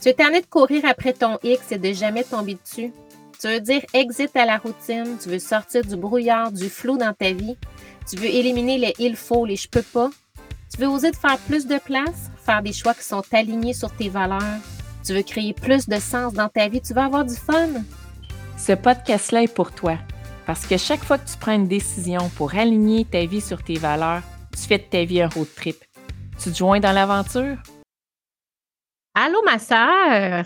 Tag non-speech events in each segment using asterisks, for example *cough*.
Tu es tanné de courir après ton X et de jamais tomber dessus. Tu veux dire exit à la routine, tu veux sortir du brouillard, du flou dans ta vie. Tu veux éliminer les il faut, les je peux pas. Tu veux oser de faire plus de place, faire des choix qui sont alignés sur tes valeurs. Tu veux créer plus de sens dans ta vie, tu veux avoir du fun. Ce podcast-là est pour toi. Parce que chaque fois que tu prends une décision pour aligner ta vie sur tes valeurs, tu fais de ta vie un road trip. Tu te joins dans l'aventure? Allô, ma sœur!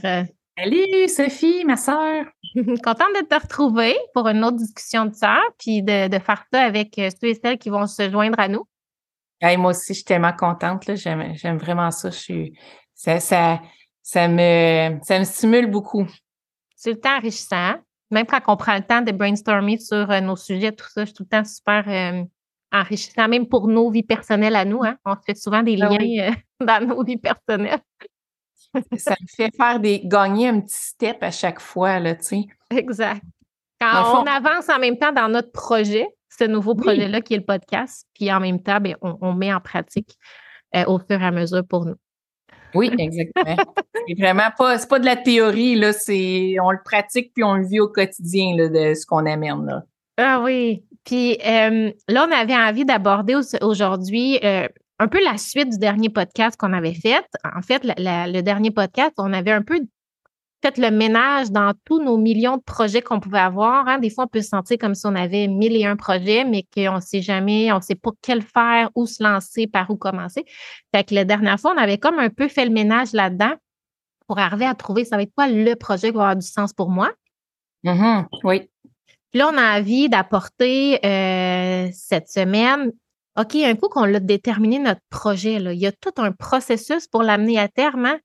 Salut, Sophie, ma sœur! *laughs* Contente de te retrouver pour une autre discussion de sœur, puis de, faire ça avec euh, ceux et celles qui vont se joindre à nous. moi aussi, je suis tellement contente. J'aime vraiment ça. Je suis, ça, ça, ça, me, ça me stimule beaucoup. C'est le temps enrichissant. Même quand on prend le temps de brainstormer sur euh, nos sujets, tout ça, je suis tout le temps super euh, enrichissant, même pour nos vies personnelles à nous. Hein? On fait souvent des ah liens *laughs* dans nos vies personnelles ça me fait faire des gagner un petit step à chaque fois, là, tu sais. Exact. Quand on avance en même temps dans notre projet, ce nouveau projet-là qui est le podcast, puis en même temps, bien, on, met en pratique euh, au fur et à mesure pour nous. Oui, exactement. *laughs* c'est vraiment pas, c'est pas de la théorie, là, c'est, on le pratique puis on le vit au quotidien, là, de ce qu'on amène, là. Ah oui. Puis euh, là, on avait envie d'aborder aujourd'hui euh, un peu la suite du dernier podcast qu'on avait fait. En fait, le dernier podcast, on avait un peu fait le ménage dans tous nos millions de projets qu'on pouvait avoir. Hein. Des fois, on peut se sentir comme si on avait mille et un projets, mais qu'on ne sait jamais, on ne sait pas quel faire, où se lancer, par où commencer. Fait que la dernière fois, on avait comme un peu fait le ménage là-dedans pour arriver à trouver ça va être quoi le projet qui va avoir du sens pour moi. Mm-hmm. oui. Puis là, on a envie d'apporter euh, cette semaine OK, un coup qu'on l'a déterminé notre projet, là, il y a tout un processus pour l'amener à terme. Hein?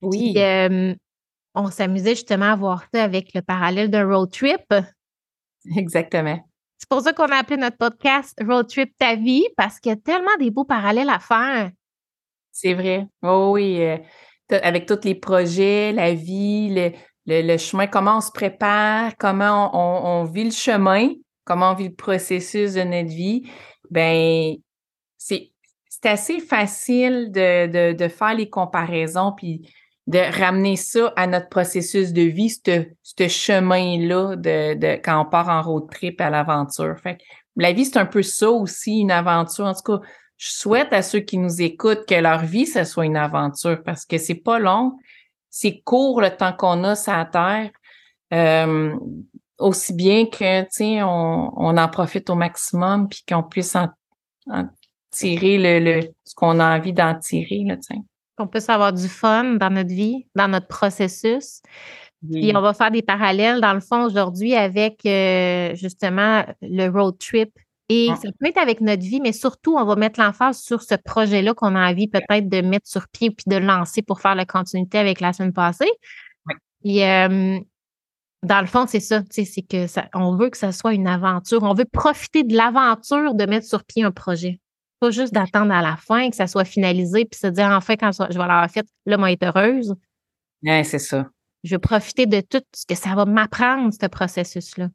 Oui. on s'amusait justement à voir ça avec le parallèle d'un road trip. Exactement. C'est pour ça qu'on a appelé notre podcast Road Trip Ta vie, parce qu'il y a tellement des beaux parallèles à faire. C'est vrai. Oh oui. Euh, avec tous les projets, la vie, le, chemin, comment on se prépare, comment on vit le chemin, comment on vit le processus de notre vie ben c'est assez facile de, de, faire les comparaisons puis de ramener ça à notre processus de vie, ce chemin-là de, de, quand on part en road trip à l'aventure. La vie, c'est un peu ça aussi, une aventure. En tout cas, je souhaite à ceux qui nous écoutent que leur vie, ce soit une aventure parce que c'est pas long, c'est court le temps qu'on a sur la Terre. Euh, aussi bien que, tu sais, on, on, en profite au maximum puis qu'on puisse en, tirer le, le ce qu'on a envie d'en tirer, là, tu sais. Qu'on puisse avoir du fun dans notre vie, dans notre processus. Puis on va faire des parallèles, dans le fond, aujourd'hui avec euh, justement le road trip. Et ça peut être avec notre vie, mais surtout, on va mettre l'emphase sur ce projet-là qu'on a envie peut-être de mettre sur pied puis de lancer pour faire la continuité avec la semaine passée. Oui. Et euh, dans le fond, c'est ça, c'est que ça, on veut que ça soit une aventure. On veut profiter de l'aventure de mettre sur pied un projet. Pas juste d'attendre à la fin que ça soit finalisé puis se dire enfin quand je vais l'avoir fait, là, moi, être heureuse. Oui, c'est ça. Je veux profiter de tout ce que ça va m'apprendre, ce processus-là.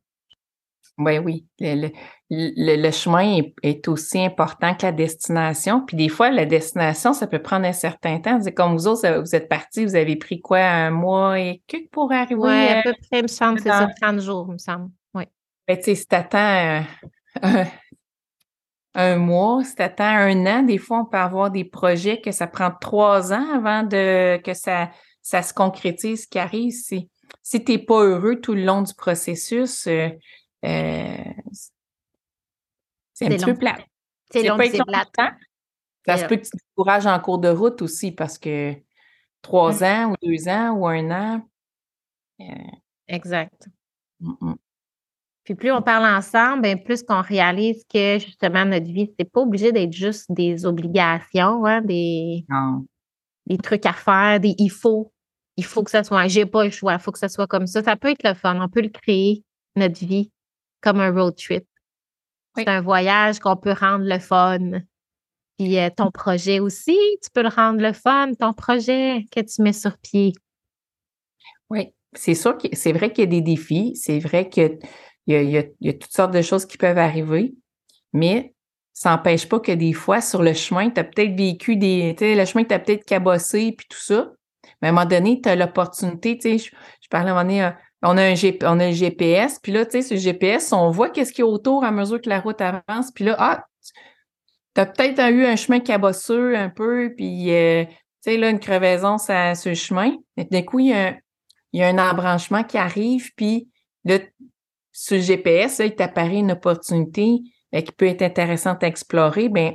Oui, oui. Le, le, chemin est, aussi important que la destination. Puis des fois, la destination, ça peut prendre un certain temps. C'est comme vous autres, vous êtes partis, vous avez pris quoi, un mois et que pour arriver? Oui, à peu près, il me semble, c'est ça, 30 jours, il me semble. Oui. Ben, tu sais, si tu attends *laughs* un, mois, si tu attends un an, des fois, on peut avoir des projets que ça prend trois ans avant de que ça, ça se concrétise, ce qui arrive. Si, si tu n'es pas heureux tout le long du processus, euh, euh, c'est un petit peu plat. C'est long, c'est plate. Ça se peut que tu te décourages en cours de route aussi parce que trois ans ou deux ans ou un an. Euh, exact. Puis plus on parle ensemble, bien, plus qu'on réalise que justement notre vie, c'est pas obligé d'être juste des obligations, hein, des, des trucs à faire, des il faut. Il faut que ça soit. J'ai pas le choix, il faut que ça soit comme ça. Ça peut être le fun. On peut le créer, notre vie comme un road trip. C'est un voyage qu'on peut rendre le fun. Puis euh, ton projet aussi, tu peux le rendre le fun, ton projet que tu mets sur pied. Oui, c'est sûr que c'est vrai qu'il y a des défis, c'est vrai qu'il y, y, a, toutes sortes de choses qui peuvent arriver, mais ça n'empêche pas que des fois, sur le chemin, tu as peut-être vécu des. Tu sais, le chemin que tu as peut-être cabossé puis tout ça. Mais à un moment donné, tu as l'opportunité, tu sais, je, parlais à un moment donné, euh, on a un, on a GPS, puis là, tu sais, ce GPS, on voit qu'est-ce qu'il y a autour à mesure que la route avance, puis là, ah, tu as peut-être eu un chemin cabosseux un peu, puis, euh, tu sais, là, une crevaison ça, sur le chemin. D'un coup, il y, a un, embranchement qui arrive, puis là, sur le GPS, là, il t'apparaît une opportunité euh, qui peut être intéressante à explorer. Bien,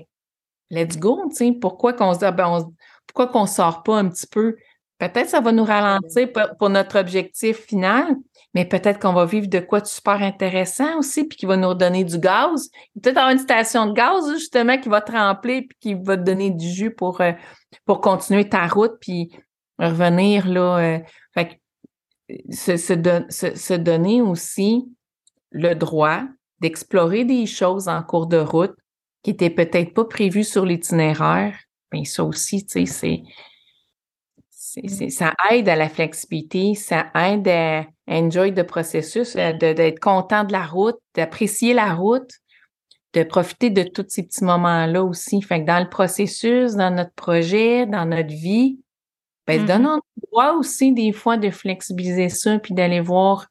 let's go, tu sais, pourquoi qu'on se ah, ben, pourquoi qu'on sort pas un petit peu? Peut-être ça va nous ralentir pour, notre objectif final, mais peut-être qu'on va vivre de quoi de super intéressant aussi, puis qui va nous redonner du gaz. Peut-être avoir une station de gaz, justement, qui va te remplir, puis qui va te donner du jus pour, euh, pour continuer ta route, puis revenir là. Euh, fait se, se, donner aussi le droit d'explorer des choses en cours de route qui n'étaient peut-être pas prévues sur l'itinéraire. Bien, ça aussi, tu sais, c'est Mmh. ça aide à la flexibilité, ça aide à enjoy le processus, d'être content de la route, d'apprécier la route, de profiter de tous ces petits moments-là aussi. Fait que dans le processus, dans notre projet, dans notre vie, ben, donnons le droit aussi des fois de flexibiliser ça puis d'aller voir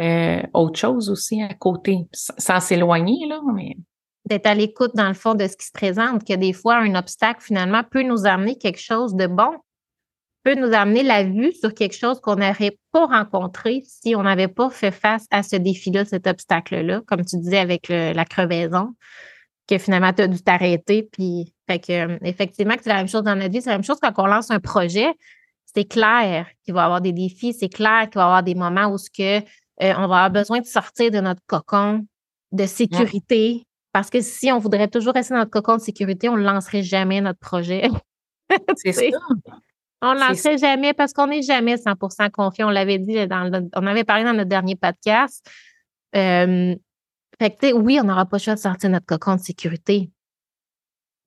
euh, autre chose aussi à côté, sans s'éloigner, là, mais d'être à l'écoute dans le fond de ce qui se présente, que des fois un obstacle finalement peut nous amener quelque chose de bon peut nous amener la vue sur quelque chose qu'on n'aurait pas rencontré si on n'avait pas fait face à ce défi-là, cet obstacle-là, comme tu disais avec la crevaison, que finalement tu as dû t'arrêter. Puis, fait que, euh, effectivement, c'est la même chose dans notre vie. C'est la même chose quand on lance un projet. C'est clair qu'il va y avoir des défis. C'est clair qu'il va y avoir des moments où ce que, euh, on va avoir besoin de sortir de notre cocon de sécurité. Parce que si on voudrait toujours rester dans notre cocon de sécurité, on ne lancerait jamais notre projet. *laughs* c'est ça. On ne lancerait jamais parce qu'on n'est jamais 100% confiant. On l'avait dit, dans on avait parlé dans notre dernier podcast. Euh, fait que, oui, on n'aura pas le choix de sortir notre cocon de sécurité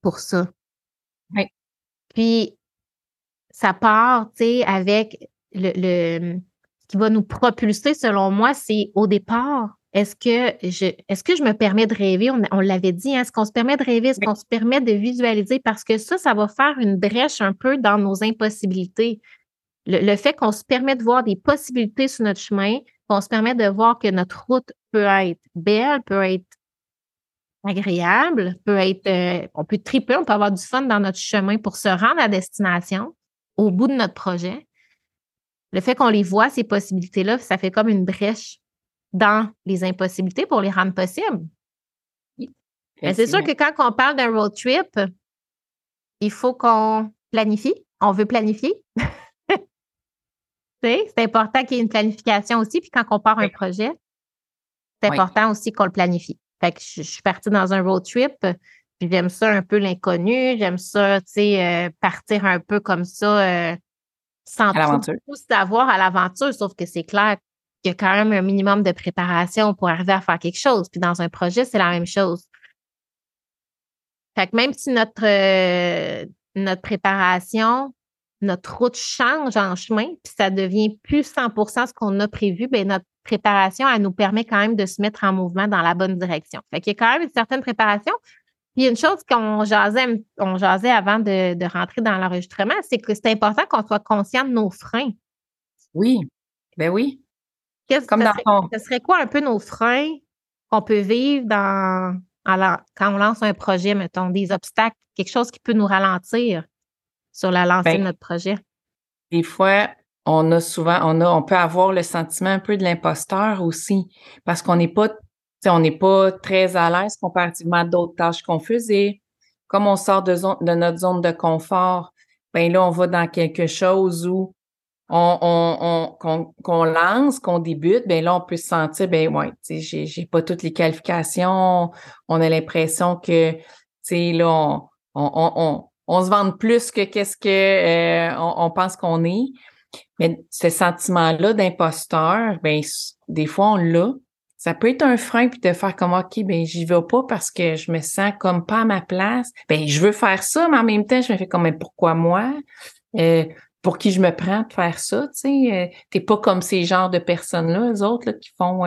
pour ça. Oui. Puis, ça part, tu sais, avec le, le, ce qui va nous propulser, selon moi, c'est au départ, est-ce que je est-ce que je me permets de rêver? On, l'avait dit, hein, est-ce qu'on se permet de rêver? Est-ce qu'on se permet de visualiser? Parce que ça, ça va faire une brèche un peu dans nos impossibilités. Le, fait qu'on se permet de voir des possibilités sur notre chemin, qu'on se permet de voir que notre route peut être belle, peut être agréable, peut être, euh, on peut triper, on peut avoir du fun dans notre chemin pour se rendre à destination au bout de notre projet. Le fait qu'on les voit, ces possibilités-là, ça fait comme une brèche dans les impossibilités pour les rendre possibles. Mais c'est sûr que quand on parle d'un road trip, il faut qu'on planifie. On veut planifier. *laughs* c'est important qu'il y ait une planification aussi. Puis quand on part un projet, c'est important aussi qu'on le planifie. Fait que je, suis partie dans un road trip, puis j'aime ça un peu l'inconnu, j'aime ça, tu sais, euh, partir un peu comme ça, euh, sans tout savoir à l'aventure, sauf que c'est clair il y a quand même un minimum de préparation pour arriver à faire quelque chose. Puis dans un projet, c'est la même chose. Fait que même si notre, euh, préparation, notre route change en chemin, puis ça devient plus 100% ce qu'on a prévu, bien, notre préparation, elle nous permet quand même de se mettre en mouvement dans la bonne direction. Fait qu'il y a quand même une certaine préparation. Puis une chose qu'on jasait, on jasait avant de, de rentrer dans l'enregistrement, c'est que c'est important qu'on soit conscient de nos freins. Oui, ben oui. Comme ça, serait, serait quoi un peu nos freins qu'on peut vivre dans, quand on lance un projet, mettons, des obstacles, quelque chose qui peut nous ralentir sur la lancée de ben notre projet? Des fois, on a souvent, on a, on peut avoir le sentiment un peu de l'imposteur aussi, parce qu'on n'est pas, on n'est pas très à l'aise comparativement à d'autres tâches qu'on faisait. Comme on sort de, de notre zone de confort, ben là, on va dans quelque chose où on, on, qu'on, lance, qu'on débute, ben là, on peut se sentir, ben ouais, j'ai, j'ai pas toutes les qualifications. On a l'impression que, tu sais, là, on, se vante plus que qu'est-ce que euh, on, pense qu'on est. Mais ce sentiment-là d'imposteur, ben des fois, on l'a. Ça peut être un frein puis de faire comme OK, ben j'y vais pas parce que je me sens comme pas à ma place. Ben je veux faire ça, mais en même temps, je me fais comme mais pourquoi moi? Euh, pour qui je me prends de faire ça, tu sais. Euh, t'es pas comme ces genres de personnes-là, les autres, là, qui font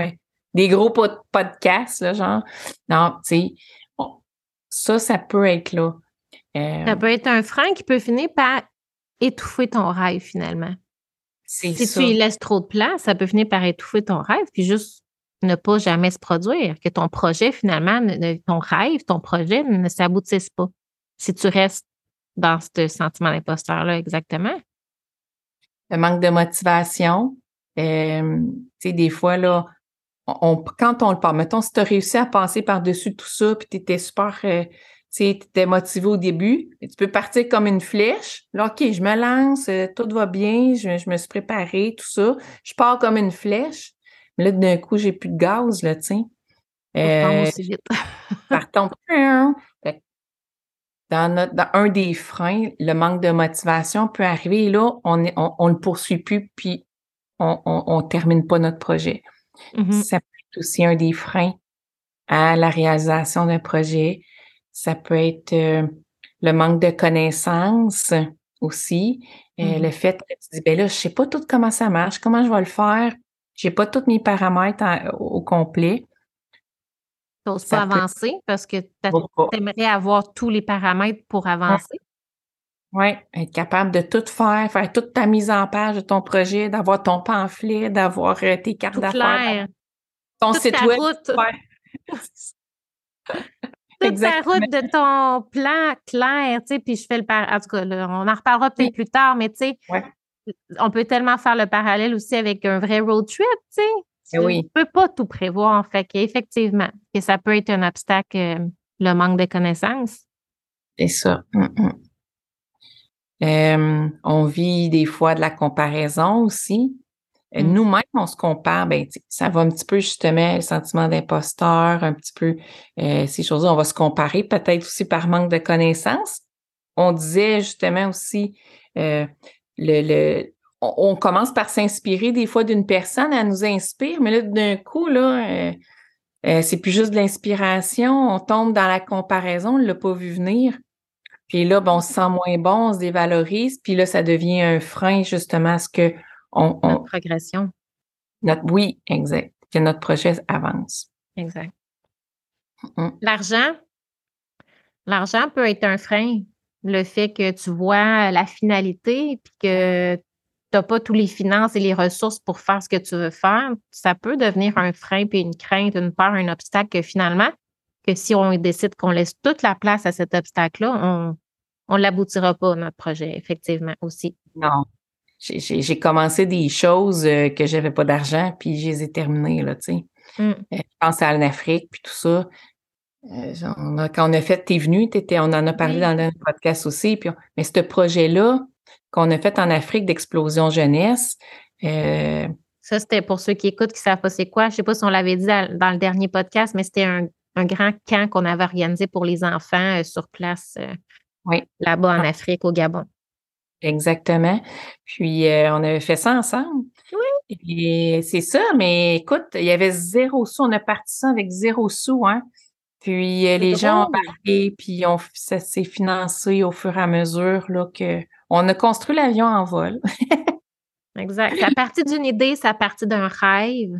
des gros podcasts, là, genre. Non, tu sais, ça, ça peut être là. Euh, ça peut être un frein qui peut finir par étouffer ton rêve finalement. Si ça. tu y laisses trop de place, ça peut finir par étouffer ton rêve, puis juste ne pas jamais se produire, que ton projet finalement, ne- ton rêve, ton projet ne s'aboutisse pas. Si tu restes dans ce sentiment d'imposteur-là, exactement. Le manque de motivation. Euh, tu sais, des fois, là, on, quand on le part, mettons, si tu as réussi à passer par-dessus tout ça, puis tu étais super, euh, tu sais, tu étais motivé au début, tu peux partir comme une flèche. Là, OK, je me lance, euh, tout va bien, je, je me suis préparée, tout ça. Je pars comme une flèche. Mais là, d'un coup, j'ai plus de gaz, là, tu sais. Euh, aussi vite. par ton Fait que dans, notre, dans un des freins, le manque de motivation peut arriver et là, on ne on, on poursuit plus, puis on, on, on termine pas notre projet. Mhm. Ça peut être aussi un des freins à la réalisation d'un projet. Ça peut être euh, le manque de connaissances aussi. Euh, Mhm. Le fait que tu dis, ben là, je sais pas tout comment ça marche, comment je vais le faire. J'ai pas tous mes paramètres en- au complet. Tu n'oses pas avancer parce que tu aimerais avoir tous les paramètres pour avancer? Oui, être capable de tout faire, faire toute ta mise en page de ton projet, d'avoir ton pamphlet, d'avoir euh, tes cartes d'affaires, ton Toute site ta web. route. *laughs* toute ta route de ton plan clair, tu sais, puis je fais le par... En tout cas, là, on en reparlera peut-être plus tard, mais tu sais, Ouais. on peut tellement faire le parallèle aussi avec un vrai road trip, tu sais. Tu oui. peux pas tout prévoir, fait qu'effectivement, que ça peut être un obstacle, euh, le manque de connaissances. C'est ça. Mm, mm. Euh, on vit des fois de la comparaison aussi. Euh, Mm. Nous-mêmes, on se compare, ben, ça va un petit peu justement le sentiment d'imposteur, un petit peu ces choses-là. On va se comparer peut-être aussi par manque de connaissances. On disait justement aussi le, le on, on commence par s'inspirer des fois d'une personne, elle nous inspire, mais là, d'un coup, là, euh, euh, c'est plus juste de l'inspiration, on tombe dans la comparaison, on ne l'a pas vu venir. Puis là, ben, on se sent moins bon, on se dévalorise, puis là, ça devient un frein justement à ce que on, on- Notre progression. notre, oui, exact, que notre projet avance. Exact. L'argent, l'argent peut être un frein. Le fait que tu vois la finalité puis que tu n'as pas tous les finances et les ressources pour faire ce que tu veux faire, ça peut devenir un frein puis une crainte, une peur, un obstacle que finalement, que si on décide qu'on laisse toute la place à cet obstacle-là, on on l'aboutira pas, notre projet, effectivement, aussi. Non. J'ai- commencé des choses euh, que j'avais pas d'argent, puis je les ai terminées, là, tu sais. Mm. Euh, Je pense à l'Afrique, puis tout ça. Euh, genre, on a- quand on a fait T'es venu, on en a parlé dans le podcast aussi. Puis on- mais ce projet-là qu'on a fait en Afrique d'explosion jeunesse, euh, Ça, c'était pour ceux qui écoutent, qui ne savent pas c'est quoi. Je ne sais pas si on l'avait dit dans, le dernier podcast, mais c'était un, un grand camp qu'on avait organisé pour les enfants euh, sur place euh, oui, là-bas en Ah. Afrique, au Gabon. exactement. Puis euh, on avait fait ça ensemble. Oui. Et c'est ça, mais écoute, il y avait zéro sou. On a parti ça avec zéro sou, hein. Puis les gens ont embarqué, puis on, ça s'est financé au fur et à mesure là, que on a construit l'avion en vol. *laughs* Exact. Ça a parti d'une idée, ça a parti d'un rêve.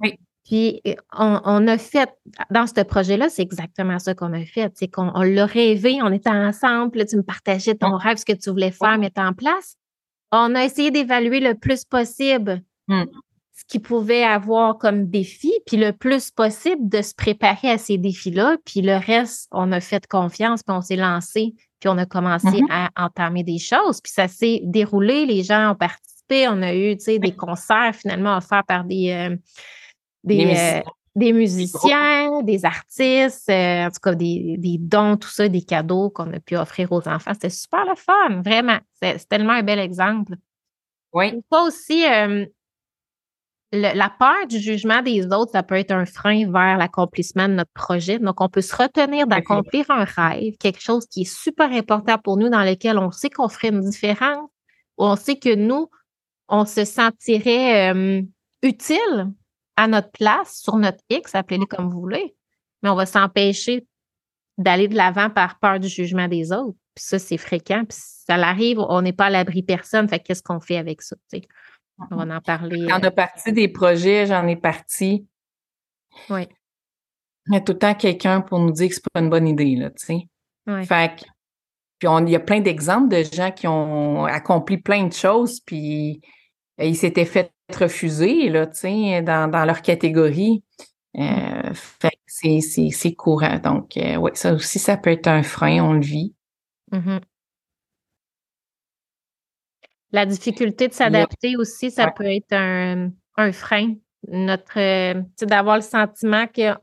Oui. Puis euh, on, on a fait, dans ce projet-là, c'est exactement ça qu'on a fait. C'est qu'on on l'a rêvé, on était ensemble, là, tu me partageais ton rêve, ce que tu voulais faire, mettre en place. On a essayé d'évaluer le plus possible Mm. ce qu'il pouvait avoir comme défi, puis le plus possible de se préparer à ces défis-là. Puis le reste, on a fait confiance, puis on s'est lancé, puis on a commencé Mhm. à entamer des choses. Puis ça s'est déroulé, les gens ont participé, on a eu, des concerts finalement offerts par des, euh, des, Des euh, musiciens. des musiciens, des artistes, euh, en tout cas des, des dons, tout ça, des cadeaux qu'on a pu offrir aux enfants. C'était super le fun, vraiment. C'est tellement un bel exemple. Oui, aussi, euh, le- la peur du jugement des autres, ça peut être un frein vers l'accomplissement de notre projet. Donc, on peut se retenir d'accomplir un rêve, quelque chose qui est super important pour nous, dans lequel on sait qu'on ferait une différence, où on sait que nous, on se sentirait euh, utile à notre place, sur notre X, appelez-le comme vous voulez, mais on va s'empêcher d'aller de l'avant par peur du jugement des autres. Puis ça, c'est fréquent. Puis ça l'arrive, on n'est pas à l'abri personne. Fait que qu'est-ce qu'on fait avec ça? On va en parler. On euh, a parti des projets, j'en ai parti. Oui. Il y a tout le temps quelqu'un pour nous dire que c'est pas une bonne idée, là, tu sais. Fait que Puis on, il y a plein d'exemples de gens qui ont accompli plein de choses, puis euh, ils s'étaient fait refuser là, dans, dans leur catégorie. Euh, c'est courant. Donc, euh, oui, ça aussi, ça peut être un frein, on le vit. Mm-hmm. La difficulté de s'adapter aussi, ça peut être un, un frein. Notre, euh, d'avoir le sentiment que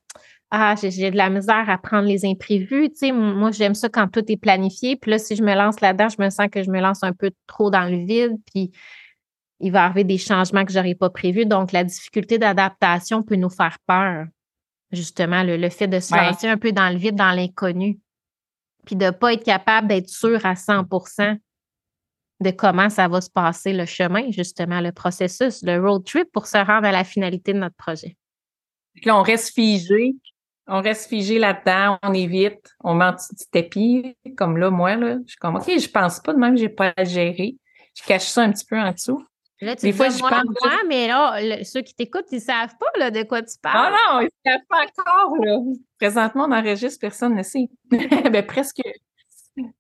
ah, j'ai de la misère à prendre les imprévus. Tu sais, moi, j'aime ça quand tout est planifié. Puis là, si je me lance là-dedans, je me sens que je me lance un peu trop dans le vide. Puis il va arriver des changements que je n'aurais pas prévus. Donc, la difficulté d'adaptation peut nous faire peur. Justement, le, fait de se lancer un peu dans le vide, dans l'inconnu. Puis de ne pas être capable d'être sûr à 100 de comment ça va se passer le chemin, justement, le processus, le road trip pour se rendre à la finalité de notre projet. Là, on reste figé on reste figé là-dedans, on évite, on met en petit tapis, comme là, moi, là, je suis comme, OK, je pense pas de même, j'ai pas à gérer. Je cache ça un petit peu en dessous. Là, tu Des fois, je parle. Moi, mais là, ceux qui t'écoutent, ils savent pas là, de quoi tu parles. Ah non, ils savent pas encore. Là. Présentement, on enregistre, personne ne sait. *laughs* ben, presque.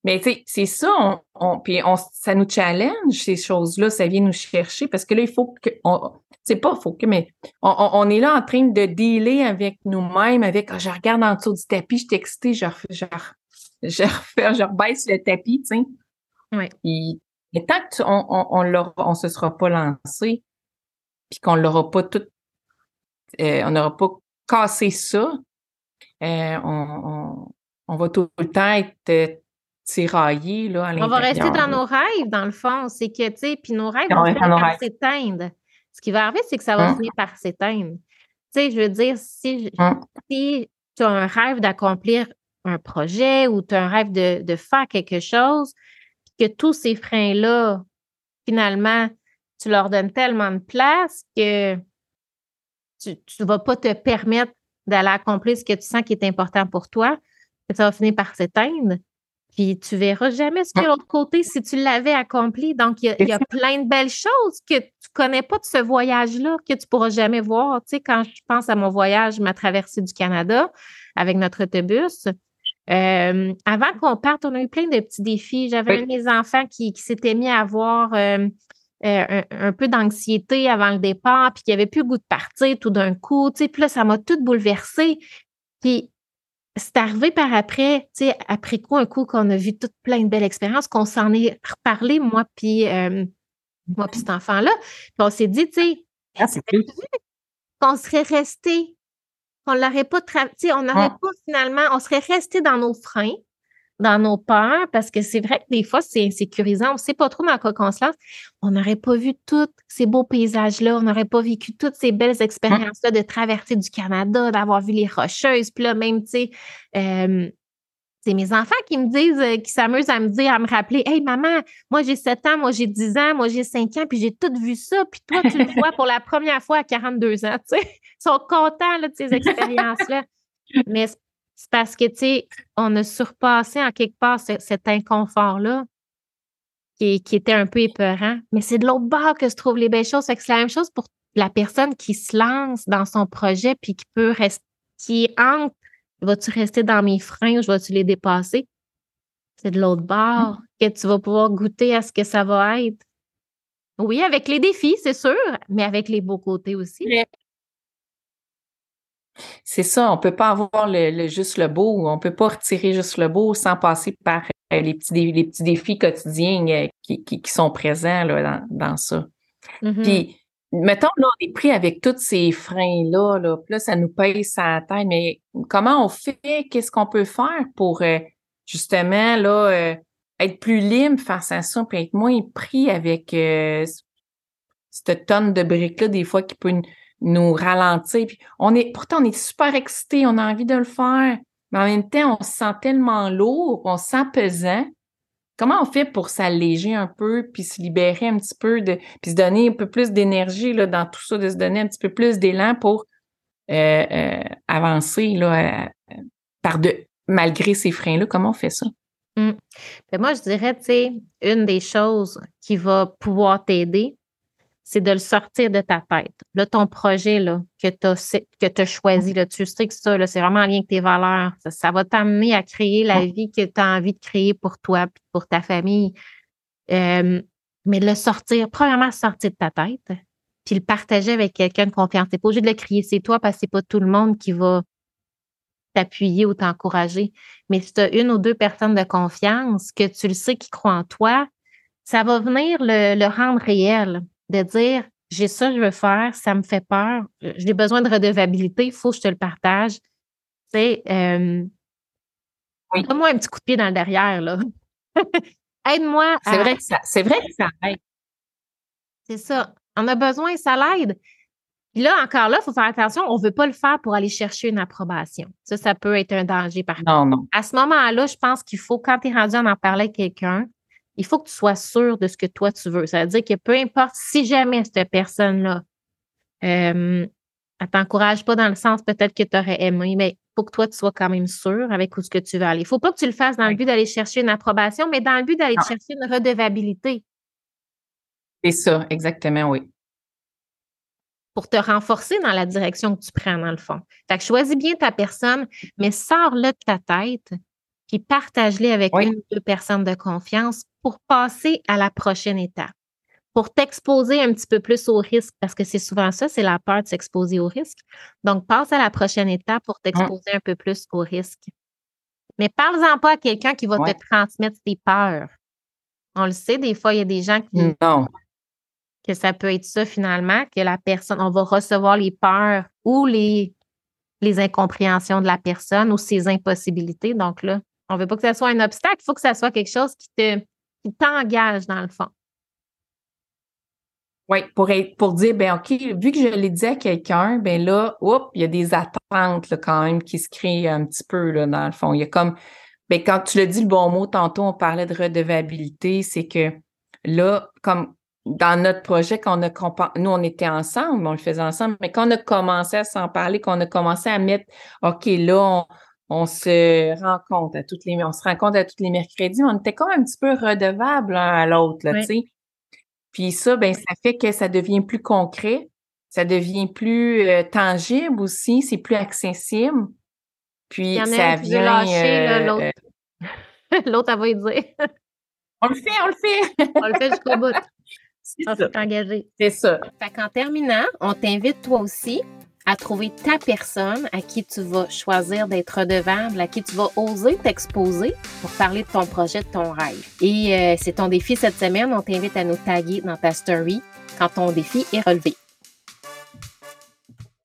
Mais tu sais, c'est ça, on, puis on, ça nous challenge, ces choses-là, ça vient nous chercher parce que là, il faut que. C'est pas faut que, mais on, est là en train de dealer avec nous-mêmes, avec ah, je regarde en dessous du tapis, je suis excitée, je, je, je, refais, je rebaisse le tapis, tu sais. Oui. mais tant qu'on on, on, se sera pas lancé, puis qu'on l'aura pas tout, euh, on n'aura pas cassé ça, euh, on, on, va tout le temps être là, à On va rester dans nos rêves, dans le fond. C'est que, tu sais, puis nos rêves vont finir par s'éteindre. Ce qui va arriver, c'est que ça va hein? finir par s'éteindre. Tu sais, je veux dire, si, hein? si tu as un rêve d'accomplir un projet ou tu as un rêve de, de faire quelque chose, que tous ces freins-là, finalement, tu leur donnes tellement de place que tu ne vas pas te permettre d'aller accomplir ce que tu sens qui est important pour toi, que ça va finir par s'éteindre. Puis tu verras jamais ce qu'il y a de l'autre côté si tu l'avais accompli. Donc, il y, a, plein de belles choses que tu connais pas de ce voyage-là, que tu pourras jamais voir. Tu sais, quand je pense à mon voyage, ma traversée du Canada avec notre autobus, euh, avant qu'on parte, on a eu plein de petits défis. J'avais un de mes enfants qui, s'était mis à avoir euh, euh, un, peu d'anxiété avant le départ, puis qui avait plus le goût de partir tout d'un coup. Tu sais, puis là, ça m'a tout bouleversée. Puis c'est arrivé par après, tu sais, après quoi, un coup qu'on a vu toute plein de belles expériences, qu'on s'en est reparlé, moi puis euh, moi puis cet enfant-là. Puis on s'est dit, tu sais, ah, qu'on serait resté, qu'on l'aurait pas, tu sais, on n'aurait ah. pas finalement, on serait resté dans nos freins, dans nos peurs, parce que c'est vrai que des fois, c'est insécurisant. On ne sait pas trop dans quoi qu'on se lance. On n'aurait pas vu tous ces beaux paysages-là. On n'aurait pas vécu toutes ces belles expériences-là de traverser du Canada, d'avoir vu les Rocheuses. Puis là, même, tu sais, euh, c'est mes enfants qui me disent, euh, qui s'amusent à me dire, à me rappeler Hey, maman, moi j'ai 7 ans, moi j'ai 10 ans, moi j'ai 5 ans, puis j'ai tout vu ça, puis toi, tu le *laughs* vois pour la première fois à 42 ans. Tu sais, ils sont contents là, de ces *laughs* expériences-là. Mais c'est parce que, tu sais, on a surpassé en quelque part cet inconfort-là qui, était un peu épeurant. Mais c'est de l'autre bord que se trouvent les belles choses. Fait que c'est la même chose pour la personne qui se lance dans son projet puis qui peut rester, qui entre, vas-tu rester dans mes freins ou je vais-tu les dépasser? C'est de l'autre bord que tu vas pouvoir goûter à ce que ça va être. Oui, avec les défis, c'est sûr, mais avec les beaux côtés aussi. C'est ça, on peut pas avoir le, juste le beau, on peut pas retirer juste le beau sans passer par euh, les, petits, les petits défis quotidiens euh, qui, qui, sont présents là, dans, ça. Mm-hmm. Puis, mettons, là, on est pris avec tous ces freins-là, là, puis là, ça nous pèse sa tête, mais comment on fait? Qu'est-ce qu'on peut faire pour euh, justement là, être plus libre face à ça, puis être moins pris avec cette tonne de briques-là, des fois, qui peut nous ralentir. Puis on est, pourtant, on est super excité, on a envie de le faire, mais en même temps, on se sent tellement lourd, on se sent pesant. Comment on fait pour s'alléger un peu, puis se libérer un petit peu, de, puis se donner un peu plus d'énergie là, dans tout ça, de se donner un petit peu plus d'élan pour euh, euh, avancer là, euh, par de, malgré ces freins-là? Comment on fait ça? Mmh. Ben, moi, je dirais, tu sais, une des choses qui va pouvoir t'aider, c'est de le sortir de ta tête. Là, ton projet là, que tu as, choisi, là, tu sais que ça, c'est vraiment en lien avec tes valeurs. Ça, va t'amener à créer la vie que tu as envie de créer pour toi et pour ta famille. Euh, mais le sortir, premièrement, sortir de ta tête, puis le partager avec quelqu'un de confiance. Tu pas obligé de le crier, c'est toi, parce que c'est pas tout le monde qui va t'appuyer ou t'encourager. Mais si tu as une ou deux personnes de confiance, que tu le sais qui croient en toi, ça va venir le rendre réel de dire j'ai ça, je veux faire, ça me fait peur, euh, j'ai besoin de redevabilité, il faut que je te le partage. Tu sais, euh, donne-moi un petit coup de pied dans le derrière, là. *laughs* Aide-moi. C'est vrai que ça, c'est vrai que ça aide. C'est ça. On a besoin, ça l'aide. Puis là, encore là, il faut faire attention, on ne veut pas le faire pour aller chercher une approbation. Ça, ça peut être un danger par Non, non. À ce moment-là, je pense qu'il faut, quand tu es rendu à en parler avec quelqu'un, il faut que tu sois sûr de ce que toi tu veux. Ça veut dire que peu importe si jamais cette personne-là, euh, elle t'encourage pas dans le sens peut-être que tu aurais aimé, mais il faut que toi, tu sois quand même sûr avec où ce que tu veux aller. Il ne faut pas que tu le fasses dans le but d'aller chercher une approbation, mais dans le but d'aller chercher une redevabilité. C'est ça, exactement, oui. Pour te renforcer dans la direction que tu prends, dans le fond. Fait que choisis bien ta personne, mais sors-le de ta tête, puis partage-les avec une ou deux personnes de confiance pour passer à la prochaine étape, pour t'exposer un petit peu plus au risque, parce que c'est souvent ça, c'est la peur de s'exposer au risque. Donc, passe à la prochaine étape pour t'exposer un peu plus au risque. Mais parle-en pas à quelqu'un qui va te transmettre tes peurs. On le sait, des fois, il y a des gens qui. Non. Que ça peut être ça finalement, que la personne, on va recevoir les peurs ou les, les incompréhensions de la personne ou ses impossibilités. Donc là, on ne veut pas que ça soit un obstacle, il faut que ça soit quelque chose qui te, t'engage dans le fond. Oui, pour, pour dire, ben OK, vu que je l'ai dit à quelqu'un, ben là, oups, il y a des attentes quand même qui se créent un petit peu là, dans le fond. Il y a comme, ben quand tu le dis le bon mot, tantôt on parlait de redevabilité, c'est que là, comme dans notre projet, quand on a nous, on était ensemble, on le faisait ensemble, mais quand on a commencé à s'en parler, qu'on a commencé à mettre, OK, là, on, on se rencontre à toutes les on se à tous les mercredis, on était comme un petit peu redevable l'un à l'autre, là, tu sais. Puis ça, ben, ça fait que ça devient plus concret, ça devient plus euh, tangible aussi, c'est plus accessible. Puis ça vient. Lâcher, euh, l'autre. Euh *laughs* l'autre, elle va y dire. on le fait, on le fait. on le fait jusqu'au bout. *laughs* On s'est engagé. C'est ça. Fait qu'en terminant, on t'invite toi aussi à trouver ta personne à qui tu vas choisir d'être redevable, à qui tu vas oser t'exposer pour parler de ton projet, de ton rêve. Et euh, c'est ton défi cette semaine. On t'invite à nous taguer dans ta story quand ton défi est relevé.